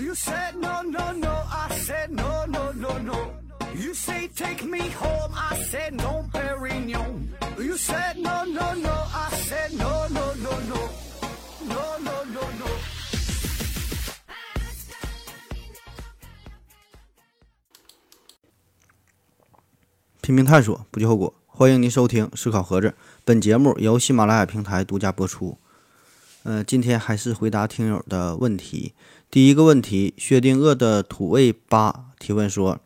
You said no, no, no. I said no, no, no, no. You say take me home. I said no, Perignon. You said no, no, no. I said no, no, no, no. No, no, no, no. 拼命探索，不计后果。欢迎您收听《思考盒子》，本节目由喜马拉雅平台独家播出。呃，今天还是回答听友的问题。第一个问题，薛定谔的土味八提问说：“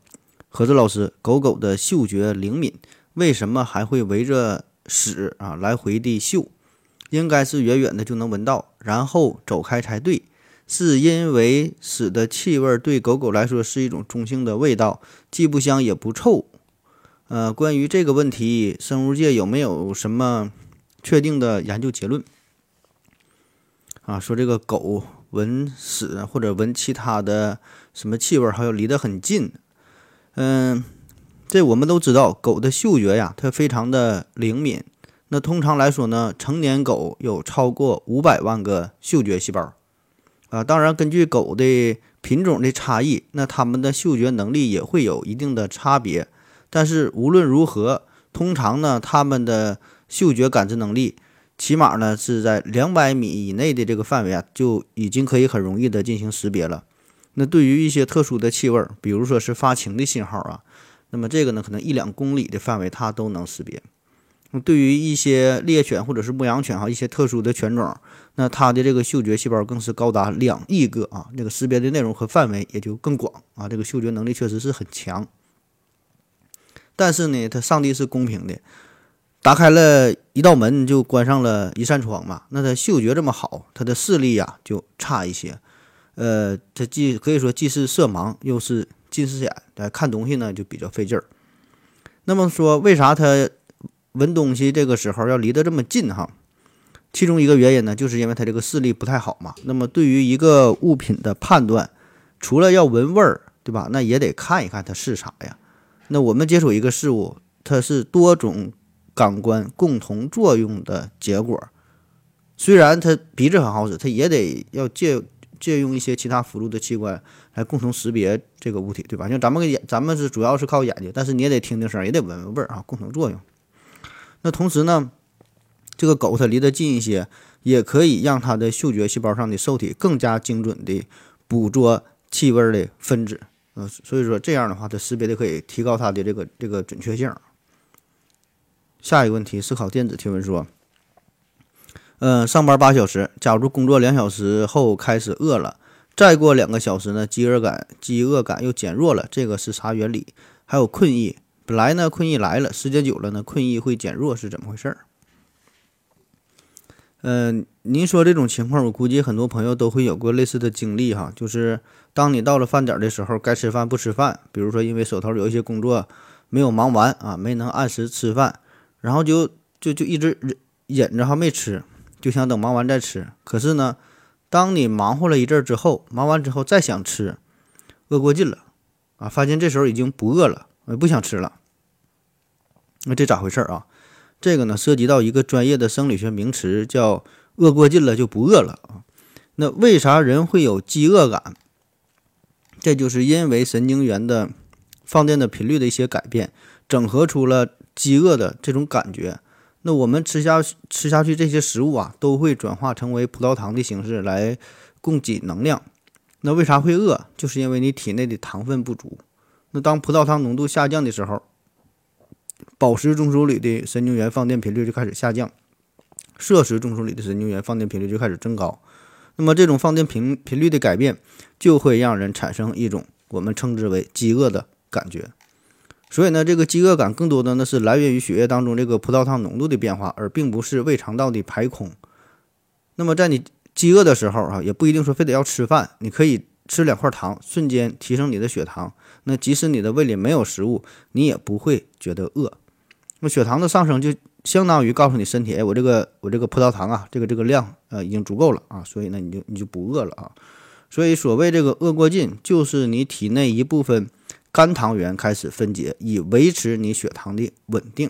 盒子老师，狗狗的嗅觉灵敏，为什么还会围着屎啊来回的嗅？应该是远远的就能闻到，然后走开才对。是因为屎的气味对狗狗来说是一种中性的味道，既不香也不臭。呃，关于这个问题，生物界有没有什么确定的研究结论？啊，说这个狗闻屎或者闻其他的什么气味，还有离得很近。嗯，这我们都知道，狗的嗅觉呀，它非常的灵敏。那通常来说呢，成年狗有超过五百万个嗅觉细胞。啊，当然，根据狗的品种的差异，那它们的嗅觉能力也会有一定的差别。但是无论如何，通常呢，它们的嗅觉感知能力，起码呢是在两百米以内的这个范围啊，就已经可以很容易的进行识别了。那对于一些特殊的气味，比如说是发情的信号啊，那么这个呢，可能一两公里的范围它都能识别。对于一些猎犬或者是牧羊犬哈，一些特殊的犬种，那它的这个嗅觉细胞更是高达两亿个啊，这个识别的内容和范围也就更广啊，这个嗅觉能力确实是很强。但是呢，它上帝是公平的，打开了一道门就关上了一扇窗嘛。那它嗅觉这么好，它的视力呀就差一些。呃，它既可以说既是色盲，又是近视眼，呃，看东西呢就比较费劲儿。那么说，为啥它闻东西这个时候要离得这么近哈？其中一个原因呢，就是因为它这个视力不太好嘛。那么对于一个物品的判断，除了要闻味儿，对吧？那也得看一看它是啥呀。那我们接触一个事物，它是多种感官共同作用的结果。虽然它鼻子很好使，它也得要借借用一些其他辅助的器官来共同识别这个物体，对吧？像咱们眼，咱们是主要是靠眼睛，但是你也得听听声，也得闻闻味儿啊，共同作用。那同时呢，这个狗它离得近一些，也可以让它的嗅觉细胞上的受体更加精准地捕捉气味的分子。嗯，所以说这样的话，它识别的可以提高它的这个这个准确性。下一个问题，思考电子提问说：嗯，上班八小时，假如工作两小时后开始饿了，再过两个小时呢，饥饿感饥饿感又减弱了，这个是啥原理？还有困意，本来呢困意来了，时间久了呢困意会减弱，是怎么回事儿？嗯，您说这种情况，我估计很多朋友都会有过类似的经历哈，就是当你到了饭点的时候，该吃饭不吃饭，比如说因为手头有一些工作没有忙完啊，没能按时吃饭，然后就就就一直忍忍着哈没吃，就想等忙完再吃。可是呢，当你忙活了一阵之后，忙完之后再想吃，饿过劲了啊，发现这时候已经不饿了，不想吃了，那这咋回事啊？这个呢，涉及到一个专业的生理学名词，叫“饿过劲了就不饿了”啊。那为啥人会有饥饿感？这就是因为神经元的放电的频率的一些改变，整合出了饥饿的这种感觉。那我们吃下吃下去这些食物啊，都会转化成为葡萄糖的形式来供给能量。那为啥会饿？就是因为你体内的糖分不足。那当葡萄糖浓度下降的时候，饱食中枢里的神经元放电频率就开始下降，摄食中枢里的神经元放电频率就开始增高。那么这种放电频频率的改变，就会让人产生一种我们称之为饥饿的感觉。所以呢，这个饥饿感更多的呢是来源于血液当中这个葡萄糖浓度的变化，而并不是胃肠道的排空。那么在你饥饿的时候啊，也不一定说非得要吃饭，你可以吃两块糖，瞬间提升你的血糖。那即使你的胃里没有食物，你也不会觉得饿。那血糖的上升就相当于告诉你身体，哎，我这个我这个葡萄糖啊，这个这个量呃已经足够了啊，所以呢你就你就不饿了啊。所以所谓这个饿过劲，就是你体内一部分肝糖原开始分解，以维持你血糖的稳定。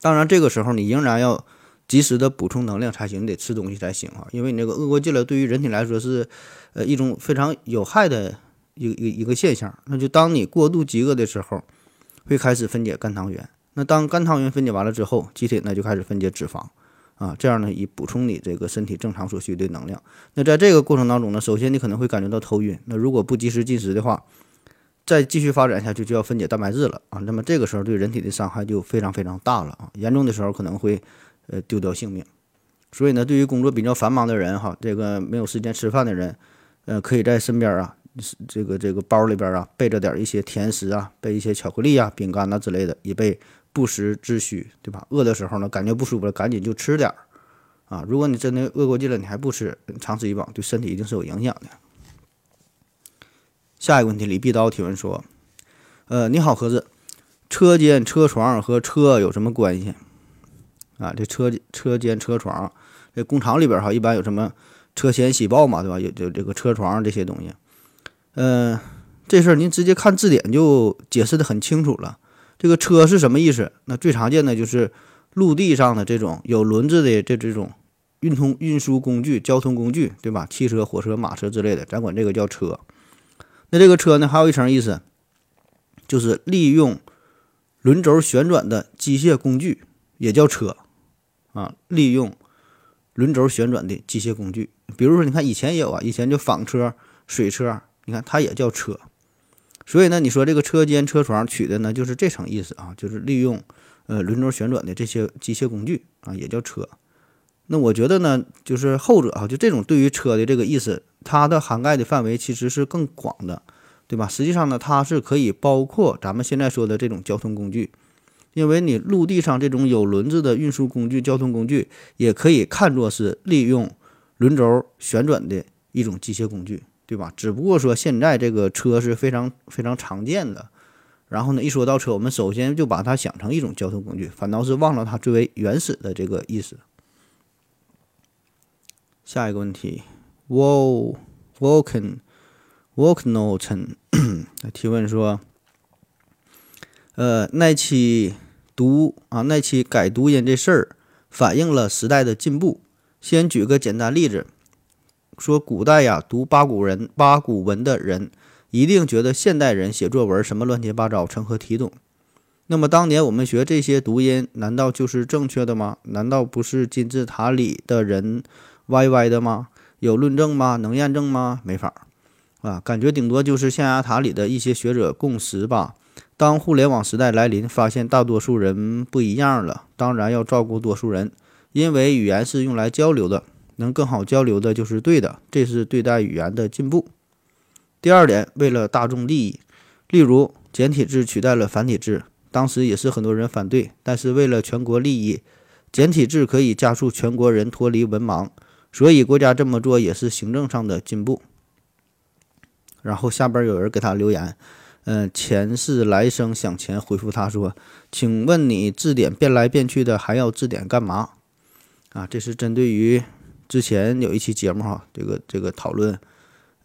当然这个时候你仍然要及时的补充能量才行，你得吃东西才行啊。因为你这个饿过劲了，对于人体来说是呃一种非常有害的一一一个现象。那就当你过度饥饿的时候，会开始分解肝糖原。那当肝糖原分解完了之后，机体呢就开始分解脂肪啊，这样呢以补充你这个身体正常所需的能量。那在这个过程当中呢，首先你可能会感觉到头晕。那如果不及时进食的话，再继续发展下去就要分解蛋白质了啊。那么这个时候对人体的伤害就非常非常大了啊，严重的时候可能会呃丢掉性命。所以呢，对于工作比较繁忙的人哈，这个没有时间吃饭的人，呃，可以在身边啊，这个这个包里边啊备着点一些甜食啊，备一些巧克力啊、饼干呐之类的，以备不时之需，对吧？饿的时候呢，感觉不舒服了，赶紧就吃点儿啊。如果你真的饿过劲了，你还不吃，长此以往对身体一定是有影响的。下一个问题，李碧刀提问说：“呃，你好，盒子，车间、车床和车有什么关系？啊，这车车间、车床，这工厂里边哈，一般有什么车前铣刨嘛，对吧？有有这个车床这些东西。嗯，这事儿您直接看字典就解释的很清楚了。这个车是什么意思？那最常见的就是陆地上的这种有轮子的这这种运通运输工具、交通工具，对吧？汽车、火车、马车之类的，咱管这个叫车。”那这个车呢，还有一层意思，就是利用轮轴旋转的机械工具，也叫车啊。利用轮轴旋转的机械工具，比如说，你看以前也有啊，以前就纺车、水车，你看它也叫车。所以呢，你说这个车间、车床取的呢，就是这层意思啊，就是利用呃轮轴旋转的这些机械工具啊，也叫车。那我觉得呢，就是后者啊，就这种对于车的这个意思。它的涵盖的范围其实是更广的，对吧？实际上呢，它是可以包括咱们现在说的这种交通工具，因为你陆地上这种有轮子的运输工具、交通工具，也可以看作是利用轮轴旋转的一种机械工具，对吧？只不过说现在这个车是非常非常常见的，然后呢，一说到车，我们首先就把它想成一种交通工具，反倒是忘了它最为原始的这个意思。下一个问题。w o l k e n w o l k n o t e n 提问说：“呃，那期读啊，那期改读音这事儿，反映了时代的进步。先举个简单例子，说古代呀，读八股人八股文的人，一定觉得现代人写作文什么乱七八糟，成何体统？那么当年我们学这些读音，难道就是正确的吗？难道不是金字塔里的人歪歪的吗？”有论证吗？能验证吗？没法儿啊，感觉顶多就是象牙塔里的一些学者共识吧。当互联网时代来临，发现大多数人不一样了，当然要照顾多数人，因为语言是用来交流的，能更好交流的就是对的，这是对待语言的进步。第二点，为了大众利益，例如简体字取代了繁体字，当时也是很多人反对，但是为了全国利益，简体字可以加速全国人脱离文盲。所以国家这么做也是行政上的进步。然后下边有人给他留言，嗯，前世来生想钱回复他说：“请问你字典变来变去的还要字典干嘛？”啊，这是针对于之前有一期节目哈，这个这个讨论，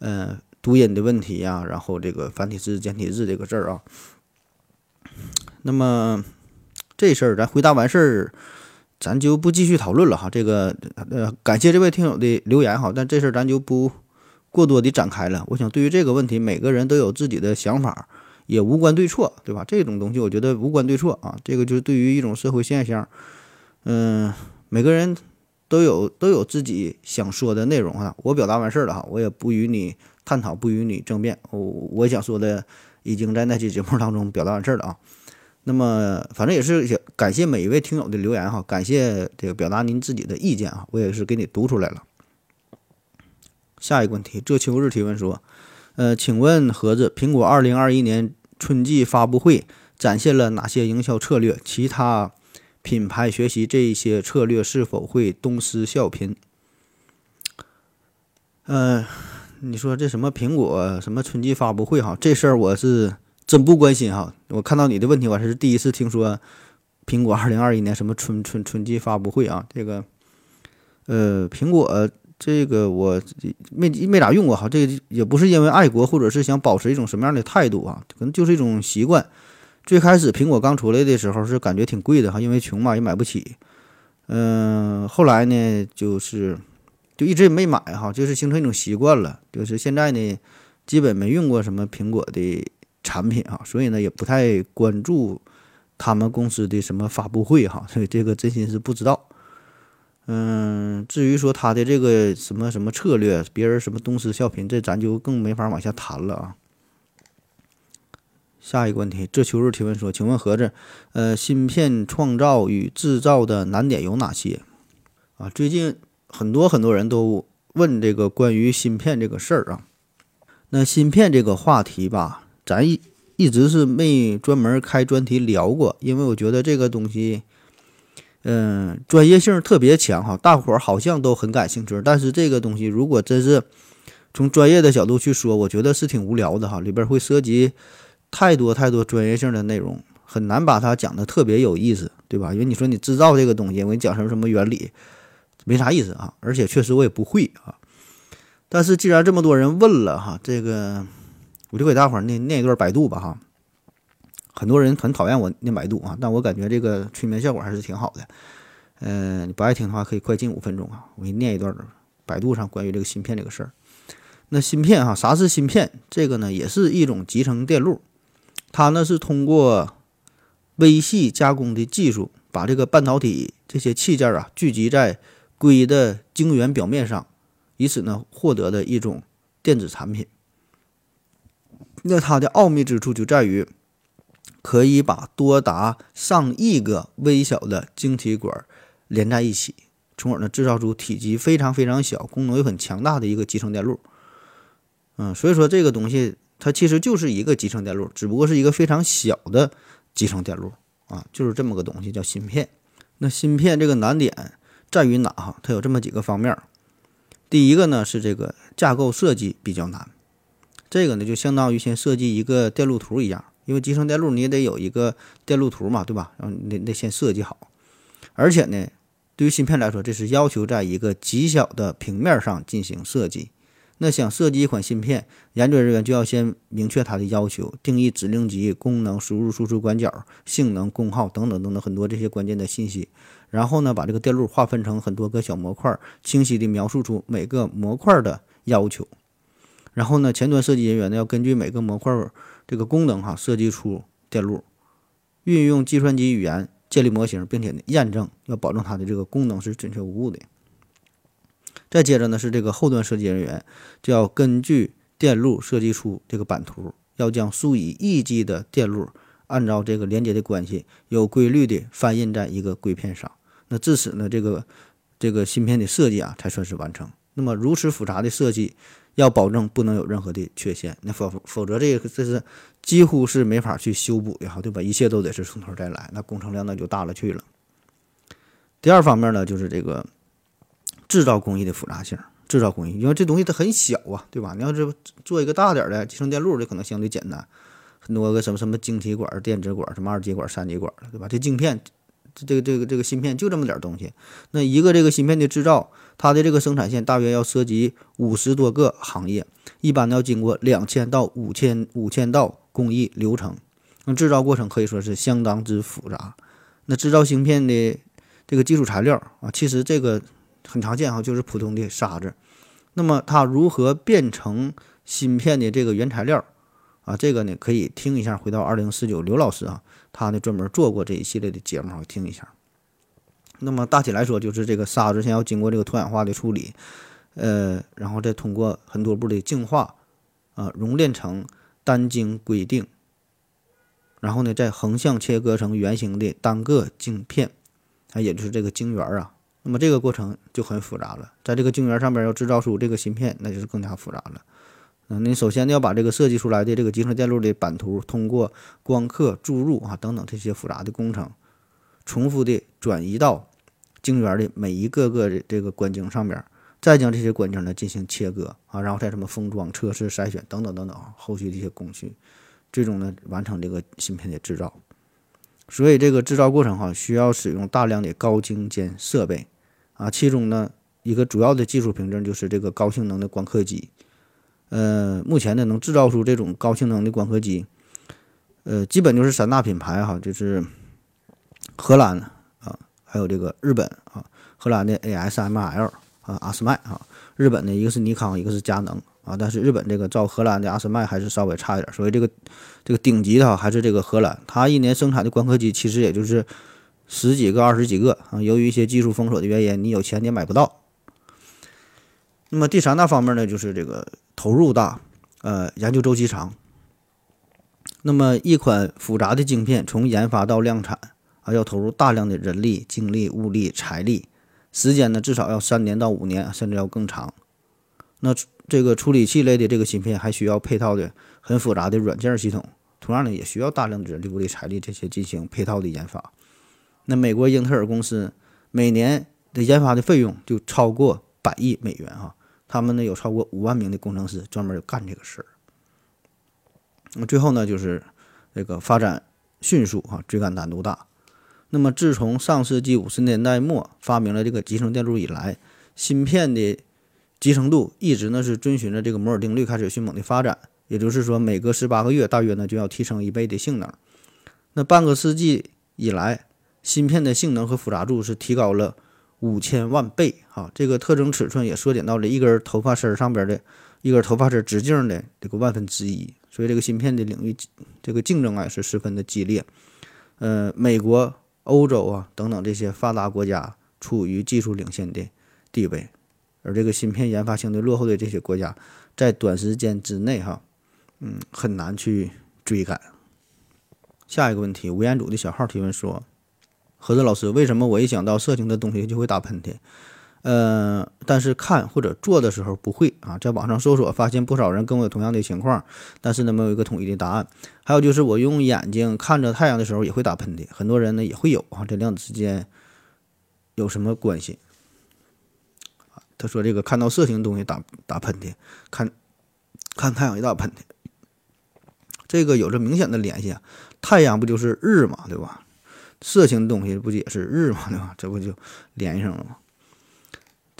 嗯，读音的问题呀，然后这个繁体字简体字这个字儿啊。那么这事儿咱回答完事儿。咱就不继续讨论了哈，这个呃，感谢这位听友的留言哈，但这事儿咱就不过多的展开了。我想对于这个问题，每个人都有自己的想法，也无关对错，对吧？这种东西我觉得无关对错啊，这个就是对于一种社会现象，嗯，每个人都有都有自己想说的内容哈。我表达完事儿了哈，我也不与你探讨，不与你争辩，我我想说的已经在那期节目当中表达完事儿了啊。那么，反正也是感谢每一位听友的留言哈，感谢这个表达您自己的意见啊，我也是给你读出来了。下一个问题，这秋日提问说，呃，请问盒子，苹果二零二一年春季发布会展现了哪些营销策略？其他品牌学习这一些策略是否会东施效颦？呃，你说这什么苹果什么春季发布会哈，这事儿我是。真不关心哈，我看到你的问题，我还是第一次听说苹果二零二一年什么春春春季发布会啊，这个呃，苹果这个我没没咋用过哈，这个也不是因为爱国或者是想保持一种什么样的态度啊，可能就是一种习惯。最开始苹果刚出来的时候是感觉挺贵的哈，因为穷嘛也买不起，嗯，后来呢，就是就一直也没买哈，就是形成一种习惯了，就是现在呢，基本没用过什么苹果的产品啊，所以呢，也不太关注他们公司的什么发布会哈，所 以这个真心是不知道。嗯，至于说他的这个什么什么策略，别人什么东施效颦，这咱就更没法往下谈了啊。下一个问题，这秋日提问说，请问盒子，呃，芯片创造与制造的难点有哪些？啊，最近很多很多人都问这个关于芯片这个事儿啊。那芯片这个话题吧，咱一一直是没专门开专题聊过，因为我觉得这个东西。嗯，专业性特别强哈，大伙儿好像都很感兴趣。但是这个东西如果真是从专业的角度去说，我觉得是挺无聊的哈，里边会涉及太多太多专业性的内容，很难把它讲的特别有意思，对吧？因为你说你制造这个东西，我给你讲什么什么原理，没啥意思啊。而且确实我也不会啊。但是既然这么多人问了哈，这个我就给大伙儿念念一段百度吧哈。很多人很讨厌我念百度啊，但我感觉这个催眠效果还是挺好的。嗯，你不爱听的话，可以快进五分钟啊。我给你念一段百度上关于这个芯片这个事儿。那芯片哈，啥是芯片？这个呢，也是一种集成电路，它呢是通过微细加工的技术，把这个半导体这些器件啊聚集在硅的晶圆表面上，以此呢获得的一种电子产品。那它的奥秘之处就在于。可以把多达上亿个微小的晶体管连在一起，从而呢制造出体积非常非常小、功能又很强大的一个集成电路。嗯，所以说这个东西它其实就是一个集成电路，只不过是一个非常小的集成电路啊，就是这么个东西叫芯片。那芯片这个难点在于哪？哈，它有这么几个方面。第一个呢是这个架构设计比较难，这个呢就相当于先设计一个电路图一样。因为集成电路你也得有一个电路图嘛，对吧？然后你得先设计好，而且呢，对于芯片来说，这是要求在一个极小的平面上进行设计。那想设计一款芯片，研究人员就要先明确它的要求，定义指令集、功能、输入输出管角、性能、功耗等等等等很多这些关键的信息。然后呢，把这个电路划分成很多个小模块，清晰地描述出每个模块的要求。然后呢，前端设计人员呢要根据每个模块。这个功能哈，设计出电路，运用计算机语言建立模型，并且验证，要保证它的这个功能是准确无误的。再接着呢是这个后端设计人员，就要根据电路设计出这个版图，要将数以亿计的电路按照这个连接的关系，有规律的翻印在一个硅片上。那至此呢，这个这个芯片的设计啊才算是完成。那么如此复杂的设计。要保证不能有任何的缺陷，那否否则这个这是几乎是没法去修补的哈，对吧？一切都得是从头再来，那工程量那就大了去了。第二方面呢，就是这个制造工艺的复杂性，制造工艺，因为这东西它很小啊，对吧？你要是做一个大点的集成电路，这可能相对简单，很多个什么什么晶体管、电子管、什么二极管、三极管，对吧？这镜片。这个这个这个芯片就这么点东西，那一个这个芯片的制造，它的这个生产线大约要涉及五十多个行业，一般要经过两千到五千五千道工艺流程，那制造过程可以说是相当之复杂。那制造芯片的这个基础材料啊，其实这个很常见哈，就是普通的沙子。那么它如何变成芯片的这个原材料？啊，这个呢可以听一下，回到二零四九刘老师啊，他呢专门做过这一系列的节目，听一下。那么大体来说，就是这个沙子先要经过这个脱氧化的处理，呃，然后再通过很多步的净化，啊，熔炼成单晶硅锭，然后呢再横向切割成圆形的单个晶片，啊，也就是这个晶圆啊。那么这个过程就很复杂了，在这个晶圆上面要制造出这个芯片，那就是更加复杂了。嗯，你首先要把这个设计出来的这个集成电路的版图，通过光刻注入啊等等这些复杂的工程，重复的转移到晶圆的每一个个的这个管径上面，再将这些管径呢进行切割啊，然后再什么封装、测试、筛选等等等等后续的一些工序，最终呢完成这个芯片的制造。所以这个制造过程哈，需要使用大量的高精尖设备啊，其中呢一个主要的技术凭证就是这个高性能的光刻机。呃，目前呢，能制造出这种高性能的光刻机，呃，基本就是三大品牌哈，就是荷兰，还有这个日本啊，荷兰的 ASML 啊，阿斯麦啊，日本的一个是尼康，一个是佳能啊，但是日本这个照荷兰的阿斯麦还是稍微差一点，所以这个这个顶级的还是这个荷兰，它一年生产的光刻机其实也就是十几个、二十几个啊，由于一些技术封锁的原因，你有钱你也买不到。那么第三大方面呢，就是这个投入大，呃，研究周期长。那么一款复杂的晶片从研发到量产啊，要投入大量的人力、精力、物力、财力，时间呢至少要三年到五年，甚至要更长。那这个处理器类的这个芯片还需要配套的很复杂的软件系统，同样呢也需要大量的人力、物力、财力这些进行配套的研发。那美国英特尔公司每年的研发的费用就超过百亿美元啊，他们呢有超过五万名的工程师专门干这个事儿。那最后呢，就是这个发展迅速啊，追赶难度大。那么自从上世纪五十年代末发明了这个集成电路以来，芯片的集成度一直呢是遵循着这个摩尔定律开始迅猛的发展。也就是说，每隔十八个月大约呢就要提升一倍的性能。那半个世纪以来，芯片的性能和复杂度是提高了五千万倍啊！这个特征尺寸也缩减到了一根头发丝上边的一根头发丝直径的这个万分之一。所以这个芯片的领域，这个竞争啊是十分的激烈。呃，美国、欧洲啊等等这些发达国家处于技术领先的地位，而这个芯片研发相对落后的这些国家，在短时间之内哈，嗯，很难去追赶。下一个问题，吴彦祖的小号提问说：何子老师，为什么我一想到色情的东西就会打喷嚏？呃，但是看或者做的时候不会啊，在网上搜索发现不少人跟我有同样的情况，但是呢没有一个统一的答案。还有就是我用眼睛看着太阳的时候也会打喷嚏，很多人呢也会有啊，这两者之间有什么关系？他说这个看到色情东西打打喷嚏，看看太阳也打喷嚏，这个有着明显的联系啊。太阳不就是日嘛，对吧？色情东西不也是日嘛，对吧？这不就连上了吗？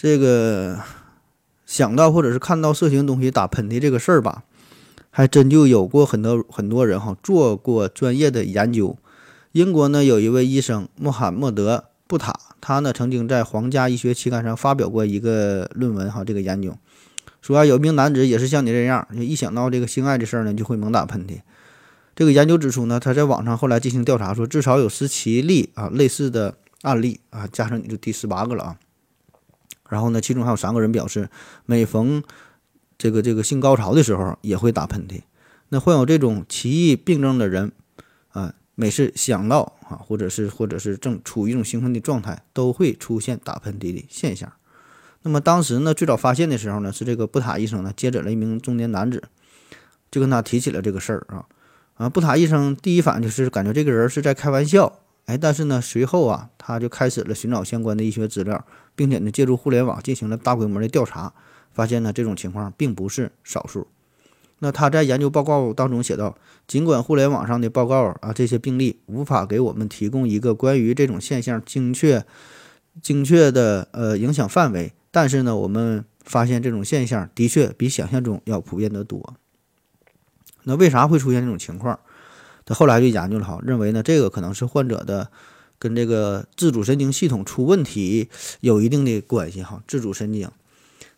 这个想到或者是看到色情东西打喷嚏这个事儿吧，还真就有过很多很多人哈做过专业的研究。英国呢有一位医生穆罕默德·布塔，他呢曾经在《皇家医学期刊》上发表过一个论文哈，这个研究说啊有一名男子也是像你这样，一想到这个性爱的事儿呢就会猛打喷嚏。这个研究指出呢，他在网上后来进行调查，说至少有十七例啊类似的案例啊，加上你就第十八个了啊。然后呢，其中还有三个人表示，每逢这个这个性高潮的时候也会打喷嚏。那患有这种奇异病症的人，啊，每次想到啊，或者是或者是正处于一种兴奋的状态，都会出现打喷嚏的现象。那么当时呢，最早发现的时候呢，是这个布塔医生呢接诊了一名中年男子，就跟他提起了这个事儿啊啊，布塔医生第一反应就是感觉这个人是在开玩笑。哎，但是呢，随后啊，他就开始了寻找相关的医学资料，并且呢，借助互联网进行了大规模的调查，发现呢，这种情况并不是少数。那他在研究报告当中写道：，尽管互联网上的报告啊，这些病例无法给我们提供一个关于这种现象精确、精确的呃影响范围，但是呢，我们发现这种现象的确比想象中要普遍得多。那为啥会出现这种情况？他后来就研究了哈，认为呢，这个可能是患者的跟这个自主神经系统出问题有一定的关系哈。自主神经，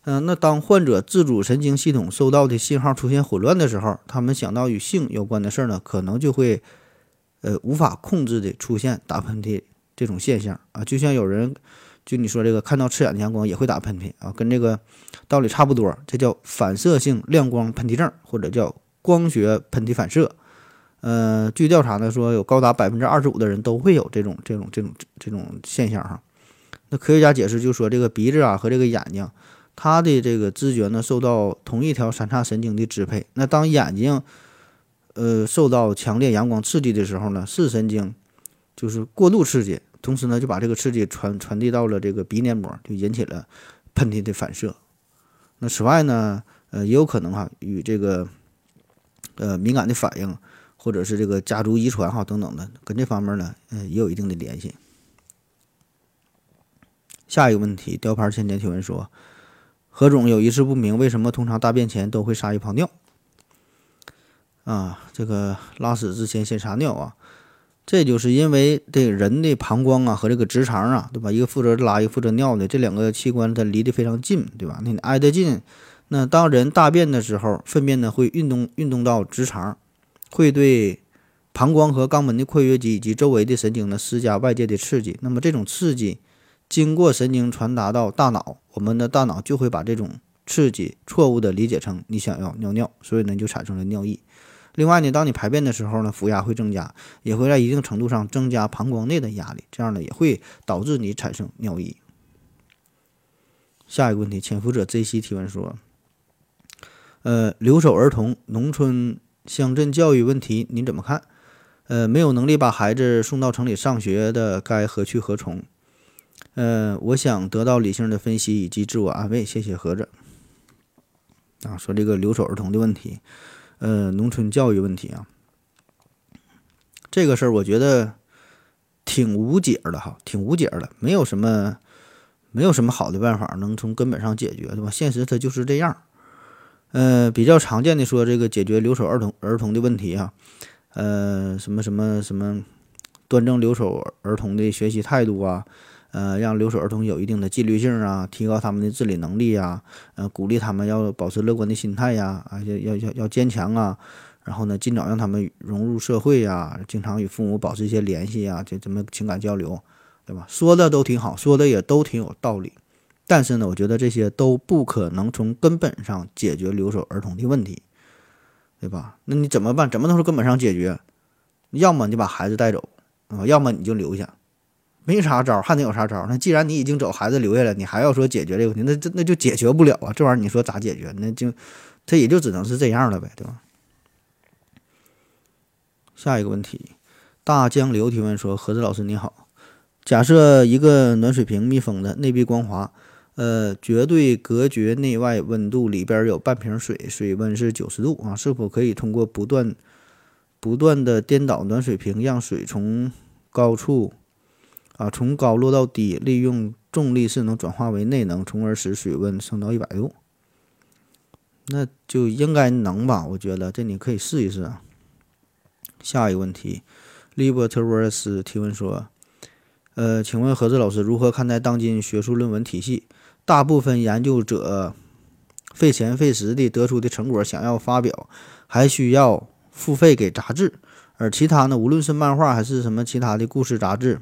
嗯，那当患者自主神经系统收到的信号出现混乱的时候，他们想到与性有关的事儿呢，可能就会呃无法控制的出现打喷嚏这种现象啊。就像有人就你说这个看到刺眼的阳光也会打喷嚏啊，跟这个道理差不多，这叫反射性亮光喷嚏症，或者叫光学喷嚏反射。呃，据调查呢，说有高达百分之二十五的人都会有这种这种这种这种现象哈。那科学家解释就说，这个鼻子啊和这个眼睛，它的这个知觉呢受到同一条三叉神经的支配。那当眼睛呃受到强烈阳光刺激的时候呢，视神经就是过度刺激，同时呢就把这个刺激传传递到了这个鼻黏膜，就引起了喷嚏的反射。那此外呢，呃也有可能哈与这个呃敏感的反应。或者是这个家族遗传哈等等的，跟这方面呢，嗯，也有一定的联系。下一个问题，雕牌千年提问说，何总有一事不明，为什么通常大便前都会撒一泡尿？啊，这个拉屎之前先撒尿啊，这就是因为这人的膀胱啊和这个直肠啊，对吧？一个负责拉，一个负责尿的，这两个器官它离得非常近，对吧？那你挨得近，那当人大便的时候，粪便呢会运动运动到直肠，会对膀胱和肛门的括约肌以及周围的神经呢施加外界的刺激。那么这种刺激经过神经传达到大脑，我们的大脑就会把这种刺激错误的理解成你想要尿尿，所以呢就产生了尿意。另外呢，当你排便的时候呢，腹压会增加，也会在一定程度上增加膀胱内的压力，这样呢也会导致你产生尿意。下一个问题，潜伏者 ZC 提问说：“呃，留守儿童农村乡镇教育问题您怎么看？呃，没有能力把孩子送到城里上学的，该何去何从？呃，我想得到理性的分析以及自我安慰，谢谢何子。啊，说这个留守儿童的问题。”呃，农村教育问题啊，这个事儿我觉得挺无解的哈，挺无解的，没有什么，没有什么好的办法能从根本上解决，对吧？现实它就是这样。呃，比较常见的说这个解决留守儿童儿童的问题啊，呃，什么什么什么，端正留守儿童的学习态度啊。呃，让留守儿童有一定的纪律性啊，提高他们的自理能力呀，呃，鼓励他们要保持乐观的心态呀，啊，要要要要坚强啊，然后呢，尽早让他们融入社会呀，经常与父母保持一些联系呀，就怎么情感交流，对吧？说的都挺好，说的也都挺有道理，但是呢，我觉得这些都不可能从根本上解决留守儿童的问题，对吧？那你怎么办？怎么能从根本上解决？要么你把孩子带走啊，要么你就留下。没啥招，还能有啥招？那既然你已经走，孩子留下来，你还要说解决这个问题，那这那就解决不了啊！这玩意儿你说咋解决？那就他也就只能是这样了呗，对吧？下一个问题，大江流提问说：何子老师你好，假设一个暖水瓶密封的，内壁光滑，呃，绝对隔绝内外温度，里边有半瓶水，水温是九十度啊，是否可以通过不断不断的颠倒暖水瓶，让水从高处？啊，从高落到低，利用重力势能转化为内能，从而使水温升到一百度。那就应该能吧？我觉得这你可以试一试啊。下一个问题，Libertworth 提问说：“呃，请问何志老师如何看待当今学术论文体系？大部分研究者费钱费时的得出的成果，想要发表，还需要付费给杂志，而其他呢，无论是漫画还是什么其他的故事杂志。”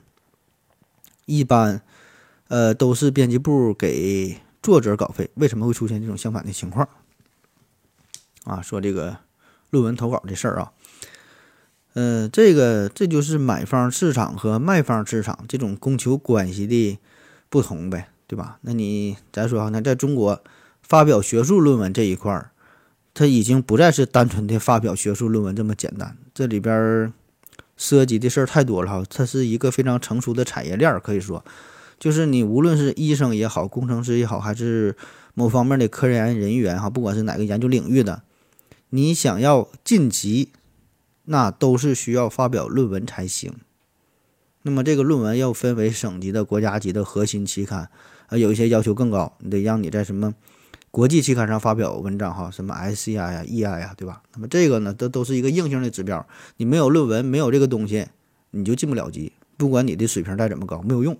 一般，呃，都是编辑部给作者稿费，为什么会出现这种相反的情况？啊，说这个论文投稿的事儿啊，嗯，这个这就是买方市场和卖方市场这种供求关系的不同呗，对吧？那你咱说啊，那在中国发表学术论文这一块儿，它已经不再是单纯的发表学术论文这么简单，这里边。涉及的事儿太多了哈，它是一个非常成熟的产业链，可以说，就是你无论是医生也好，工程师也好，还是某方面的科研人员哈，不管是哪个研究领域的，你想要晋级，那都是需要发表论文才行。那么这个论文要分为省级的、国家级的核心期刊，啊，有一些要求更高，你得让你在什么。国际期刊上发表文章哈，什么 SCI 呀、EI 呀，对吧？那么这个呢，都都是一个硬性的指标。你没有论文，没有这个东西，你就进不了级。不管你的水平再怎么高，没有用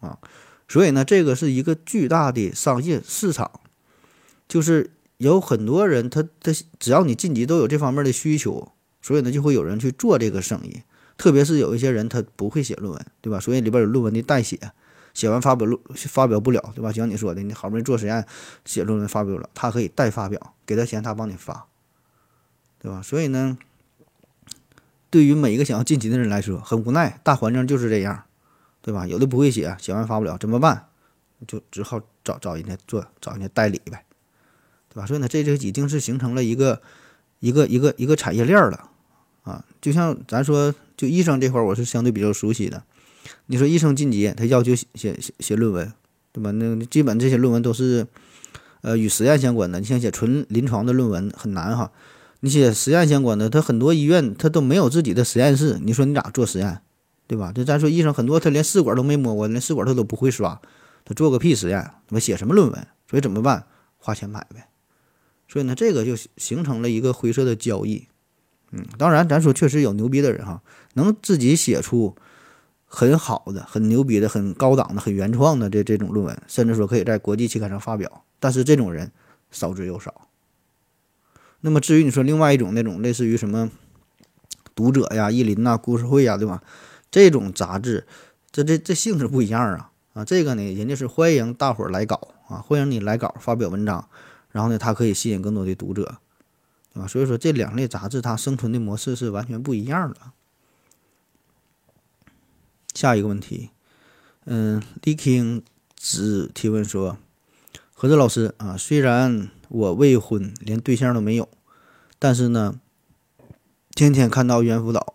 啊。所以呢，这个是一个巨大的商业市场，就是有很多人，他他只要你晋级，都有这方面的需求，所以呢，就会有人去做这个生意。特别是有一些人，他不会写论文，对吧？所以里边有论文的代写。写完发表论发表不了，对吧？像你说的，你好不容易做实验，写论文发表了，他可以代发表，给他钱，他帮你发，对吧？所以呢，对于每一个想要晋级的人来说，很无奈，大环境就是这样，对吧？有的不会写，写完发不了，怎么办？就只好找找人家做，找人家代理呗，对吧？所以呢，这就已经是形成了一个一个一个一个产业链了啊！就像咱说，就医生这块儿，我是相对比较熟悉的。你说医生晋级，他要求写写写论文，对吧？那基本这些论文都是，呃，与实验相关的。你像写纯临床的论文很难哈。你写实验相关的，他很多医院他都没有自己的实验室。你说你咋做实验，对吧？就咱说医生很多，他连试管都没摸过，连试管他都不会刷，他做个屁实验，他写什么论文？所以怎么办？花钱买呗。所以呢，这个就形成了一个灰色的交易。嗯，当然，咱说确实有牛逼的人哈。能自己写出很好的、很牛逼的、很高档的、很原创的这这种论文，甚至说可以在国际期刊上发表。但是这种人少之又少。那么至于你说另外一种那种类似于什么读者呀、意林呐、故事会呀，对吧？这种杂志，这这这性质不一样啊啊！这个呢，人家是欢迎大伙儿来稿啊，欢迎你来稿发表文章，然后呢，它可以吸引更多的读者。啊，所以说这两类杂志它生存的模式是完全不一样的。下一个问题，嗯，李 king 只提问说：何志老师啊，虽然我未婚，连对象都没有，但是呢，天天看到猿辅导、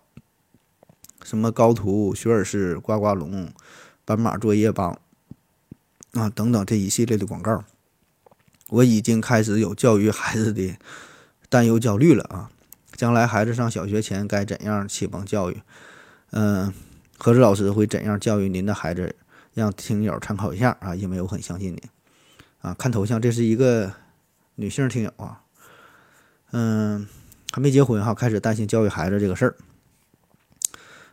什么高途、学而思、呱呱龙、斑马作业帮啊等等这一系列的广告，我已经开始有教育孩子的。担忧焦虑了啊！将来孩子上小学前该怎样启蒙教育？嗯，何志老师会怎样教育您的孩子？让听友参考一下啊！因为我很相信你啊！看头像，这是一个女性听友啊。嗯，还没结婚哈，开始担心教育孩子这个事儿。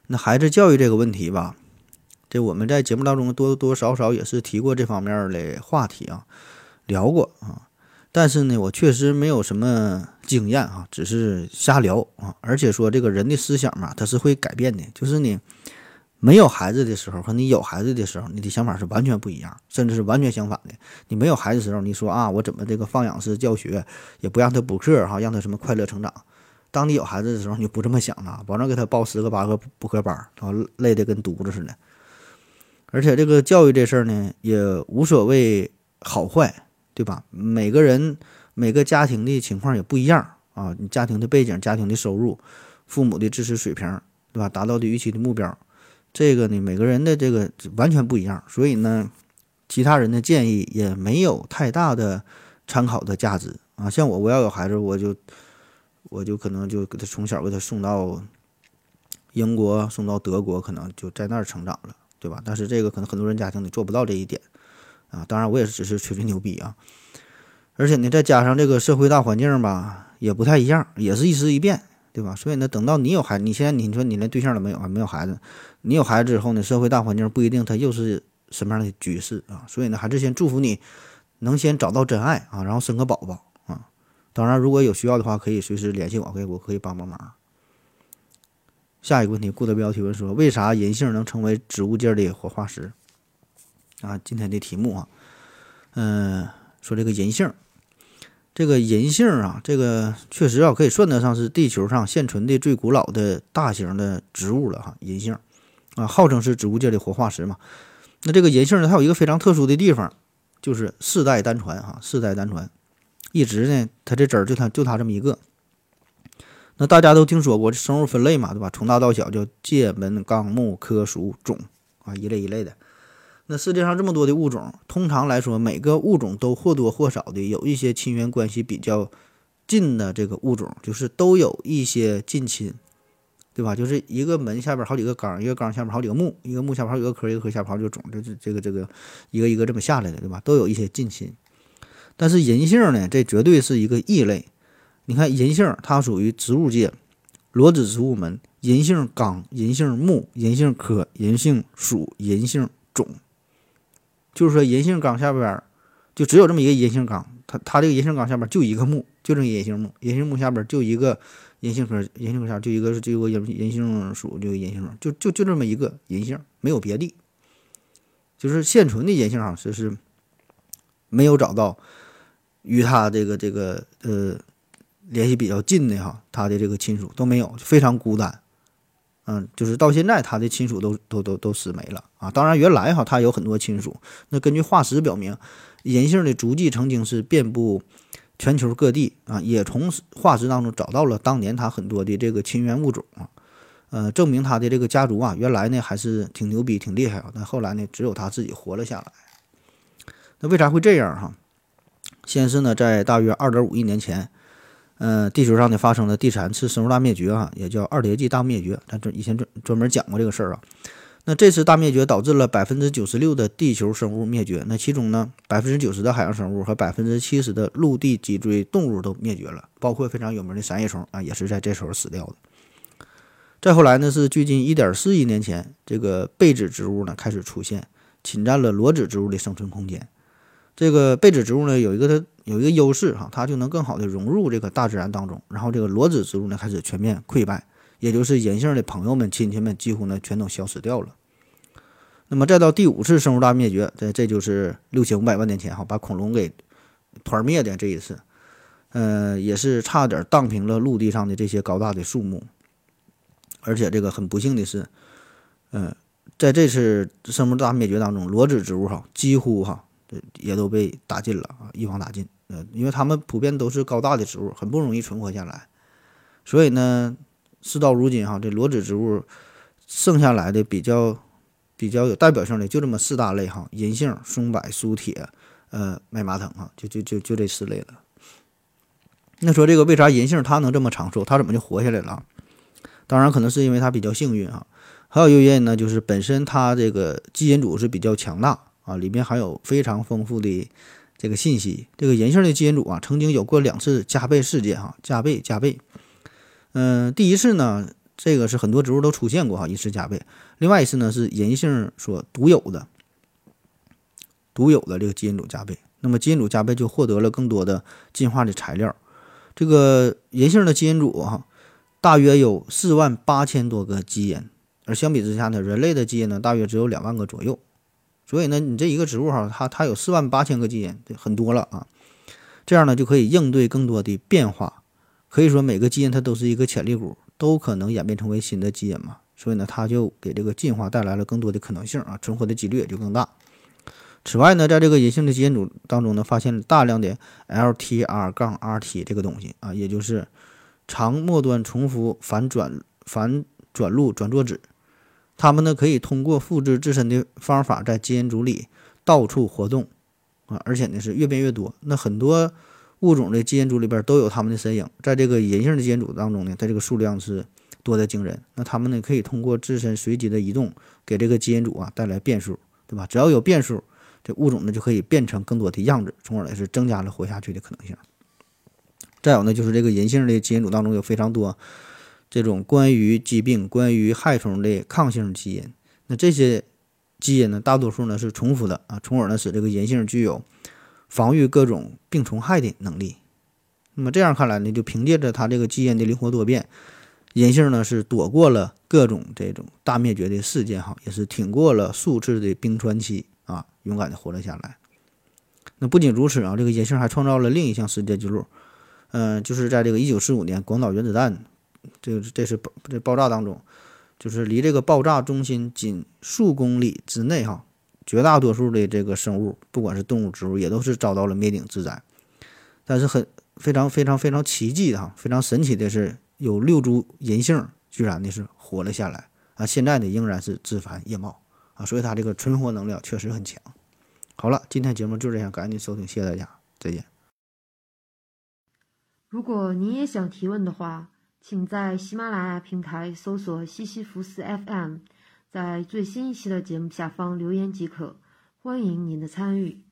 那孩子教育这个问题吧，这我们在节目当中多多少少也是提过这方面的话题啊，聊过啊。但是呢，我确实没有什么经验啊，只是瞎聊啊。而且说这个人的思想嘛，他是会改变的。就是你没有孩子的时候和你有孩子的时候，你的想法是完全不一样，甚至是完全相反的。你没有孩子的时候，你说啊，我怎么这个放养式教学，也不让他补课哈，让他什么快乐成长。当你有孩子的时候，你就不这么想了，保证给他报十个八个补课班，然后累得跟犊子似的。而且这个教育这事儿呢，也无所谓好坏。对吧？每个人每个家庭的情况也不一样啊，你家庭的背景、家庭的收入、父母的知识水平，对吧？达到的预期的目标，这个呢，每个人的这个完全不一样，所以呢，其他人的建议也没有太大的参考的价值啊。像我，我要有孩子，我就我就可能就给他从小给他送到英国，送到德国，可能就在那儿成长了，对吧？但是这个可能很多人家庭里做不到这一点。啊，当然我也是只是吹吹牛逼啊，而且呢，再加上这个社会大环境吧，也不太一样，也是一时一变，对吧？所以呢，等到你有孩子，你现在你说你连对象都没有啊，没有孩子，你有孩子之后呢，社会大环境不一定它又是什么样的局势啊，所以呢，还是先祝福你能先找到真爱啊，然后生个宝宝啊。当然，如果有需要的话，可以随时联系我，可以我可以帮帮忙。下一个问题，顾德彪提问说，为啥银杏能成为植物界的活化石？啊，今天的题目啊，嗯，说这个银杏，这个银杏啊，这个确实啊，可以算得上是地球上现存的最古老的大型的植物了哈。银杏啊，号称是植物界的活化石嘛。那这个银杏呢，它有一个非常特殊的地方，就是世代单传哈，世代单传，一直呢，它这籽儿就它就它这么一个。那大家都听说过生物分类嘛，对吧？从大到小叫界门纲目科属种啊，一类一类的。那世界上这么多的物种，通常来说，每个物种都或多或少的有一些亲缘关系比较近的这个物种，就是都有一些近亲，对吧？就是一个门下边好几个纲，一个纲下边好几个目，一个目下边好几个科，一个科下边好几个种，这这这个这个一个一个这么下来的，对吧？都有一些近亲。但是银杏呢，这绝对是一个异类。你看银杏，它属于植物界裸子植物门银杏纲、银杏目、银杏科、银杏属、银杏种。就是说，银杏纲下边就只有这么一个银杏纲，它它这个银杏纲下边就一个木，就这银杏木，银杏木下边就一个银杏科，银杏科下就一个就一个银银杏属就银杏就就就这么一个银杏，没有别的。就是现存的银杏哈，就是没有找到与它这个这个呃联系比较近的哈，它的这个亲属都没有，非常孤单。嗯，就是到现在，他的亲属都都都都死没了啊！当然，原来哈他有很多亲属。那根据化石表明，银杏的足迹曾经是遍布全球各地啊，也从化石当中找到了当年他很多的这个亲缘物种啊，呃，证明他的这个家族啊，原来呢还是挺牛逼、挺厉害啊。但后来呢，只有他自己活了下来。那为啥会这样哈？先是呢，在大约二点五亿年前。嗯，地球上呢发生了第三次生物大灭绝啊，也叫二叠纪大灭绝。咱这以前专专门讲过这个事儿啊。那这次大灭绝导致了百分之九十六的地球生物灭绝，那其中呢，百分之九十的海洋生物和百分之七十的陆地脊椎动物都灭绝了，包括非常有名的三叶虫啊，也是在这时候死掉的。再后来呢，是距今一点四亿年前，这个被子植物呢开始出现，侵占了裸子植物的生存空间。这个被子植物呢有一个它有一个优势哈，它就能更好的融入这个大自然当中。然后这个裸子植物呢开始全面溃败，也就是银杏的朋友们、亲戚们几乎呢全都消失掉了。那么再到第五次生物大灭绝，这这就是六千五百万年前哈，把恐龙给团灭的这一次，呃，也是差点荡平了陆地上的这些高大的树木。而且这个很不幸的是，嗯，在这次生物大灭绝当中，裸子植物哈几乎哈也都被打尽了啊，一网打尽。呃，因为它们普遍都是高大的植物，很不容易存活下来。所以呢，事到如今哈，这裸子植物剩下来的比较。比较有代表性的就这么四大类哈，银杏、松柏、苏铁，呃，麦麻藤哈，就就就就这四类了。那说这个为啥银杏它能这么长寿，它怎么就活下来了？当然可能是因为它比较幸运啊，还有一个原因呢，就是本身它这个基因组是比较强大啊，里面含有非常丰富的这个信息。这个银杏的基因组啊，曾经有过两次加倍事件哈，加倍加倍。嗯，第一次呢。这个是很多植物都出现过哈，一次加倍。另外一次呢是银杏所独有的、独有的这个基因组加倍。那么基因组加倍就获得了更多的进化的材料。这个银杏的基因组哈，大约有四万八千多个基因，而相比之下呢，人类的基因呢大约只有两万个左右。所以呢，你这一个植物哈，它它有四万八千个基因，很多了啊。这样呢就可以应对更多的变化。可以说每个基因它都是一个潜力股。都可能演变成为新的基因嘛，所以呢，它就给这个进化带来了更多的可能性啊，存活的几率也就更大。此外呢，在这个银杏的基因组当中呢，发现了大量的 LTR 杠 RT 这个东西啊，也就是长末端重复反转反转录转作子，它们呢可以通过复制自身的方法在基因组里到处活动啊，而且呢是越变越多。那很多。物种的基因组里边都有它们的身影，在这个银杏的基因组当中呢，它这个数量是多得惊人。那它们呢可以通过自身随机的移动，给这个基因组啊带来变数，对吧？只要有变数，这物种呢就可以变成更多的样子，从而呢是增加了活下去的可能性。再有呢，就是这个银杏的基因组当中有非常多这种关于疾病、关于害虫的抗性基因。那这些基因呢，大多数呢是重复的啊，从而呢使这个银杏具有。防御各种病虫害的能力，那么这样看来呢，就凭借着它这个基因的灵活多变，银杏呢是躲过了各种这种大灭绝的事件哈，也是挺过了数次的冰川期啊，勇敢的活了下来。那不仅如此啊，这个银杏还创造了另一项世界纪录，嗯，就是在这个一九四五年广岛原子弹这个这是爆这爆炸当中，就是离这个爆炸中心仅数公里之内哈。绝大多数的这个生物，不管是动物、植物，也都是遭到了灭顶之灾。但是很非常非常非常奇迹的哈，非常神奇的是，有六株银杏居然呢是活了下来啊！现在呢仍然是枝繁叶茂啊，所以它这个存活能力确实很强。好了，今天节目就这样，感谢您收听，谢谢大家，再见。如果您也想提问的话，请在喜马拉雅平台搜索西西弗斯 FM。在最新一期的节目下方留言即可，欢迎您的参与。